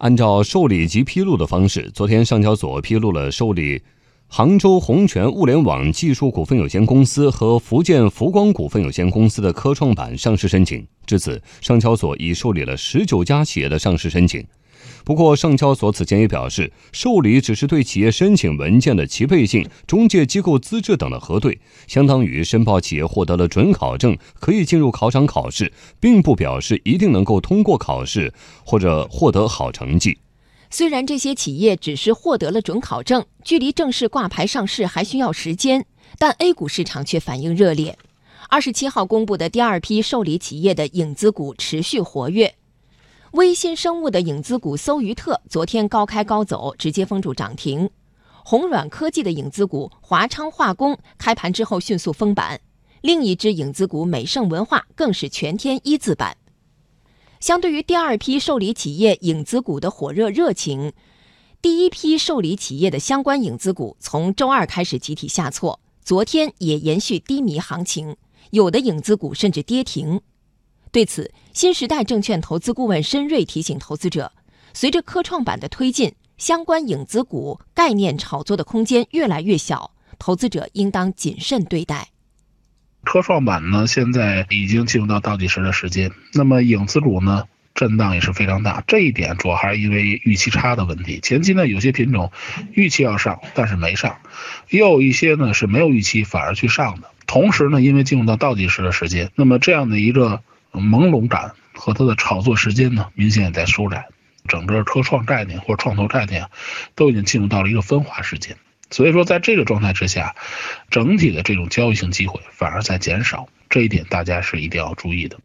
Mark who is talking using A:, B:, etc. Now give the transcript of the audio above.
A: 按照受理及披露的方式，昨天上交所披露了受理杭州宏泉物联网技术股份有限公司和福建福光股份有限公司的科创板上市申请。至此，上交所已受理了十九家企业的上市申请。不过，上交所此前也表示，受理只是对企业申请文件的齐备性、中介机构资质等的核对，相当于申报企业获得了准考证，可以进入考场考试，并不表示一定能够通过考试或者获得好成绩。
B: 虽然这些企业只是获得了准考证，距离正式挂牌上市还需要时间，但 A 股市场却反应热烈。二十七号公布的第二批受理企业的影子股持续活跃。微信生物的影子股搜鱼特昨天高开高走，直接封住涨停；红软科技的影子股华昌化工开盘之后迅速封板，另一只影子股美盛文化更是全天一字板。相对于第二批受理企业影子股的火热热情，第一批受理企业的相关影子股从周二开始集体下挫，昨天也延续低迷行情，有的影子股甚至跌停。对此，新时代证券投资顾问申瑞提醒投资者，随着科创板的推进，相关影子股概念炒作的空间越来越小，投资者应当谨慎对待。
C: 科创板呢，现在已经进入到倒计时的时间，那么影子股呢，震荡也是非常大。这一点主要还是因为预期差的问题。前期呢，有些品种预期要上，但是没上；又有一些呢是没有预期反而去上的。同时呢，因为进入到倒计时的时间，那么这样的一个。朦胧感和它的炒作时间呢，明显也在收窄。整个科创概念或创投概念都已经进入到了一个分化时间。所以说，在这个状态之下，整体的这种交易性机会反而在减少，这一点大家是一定要注意的。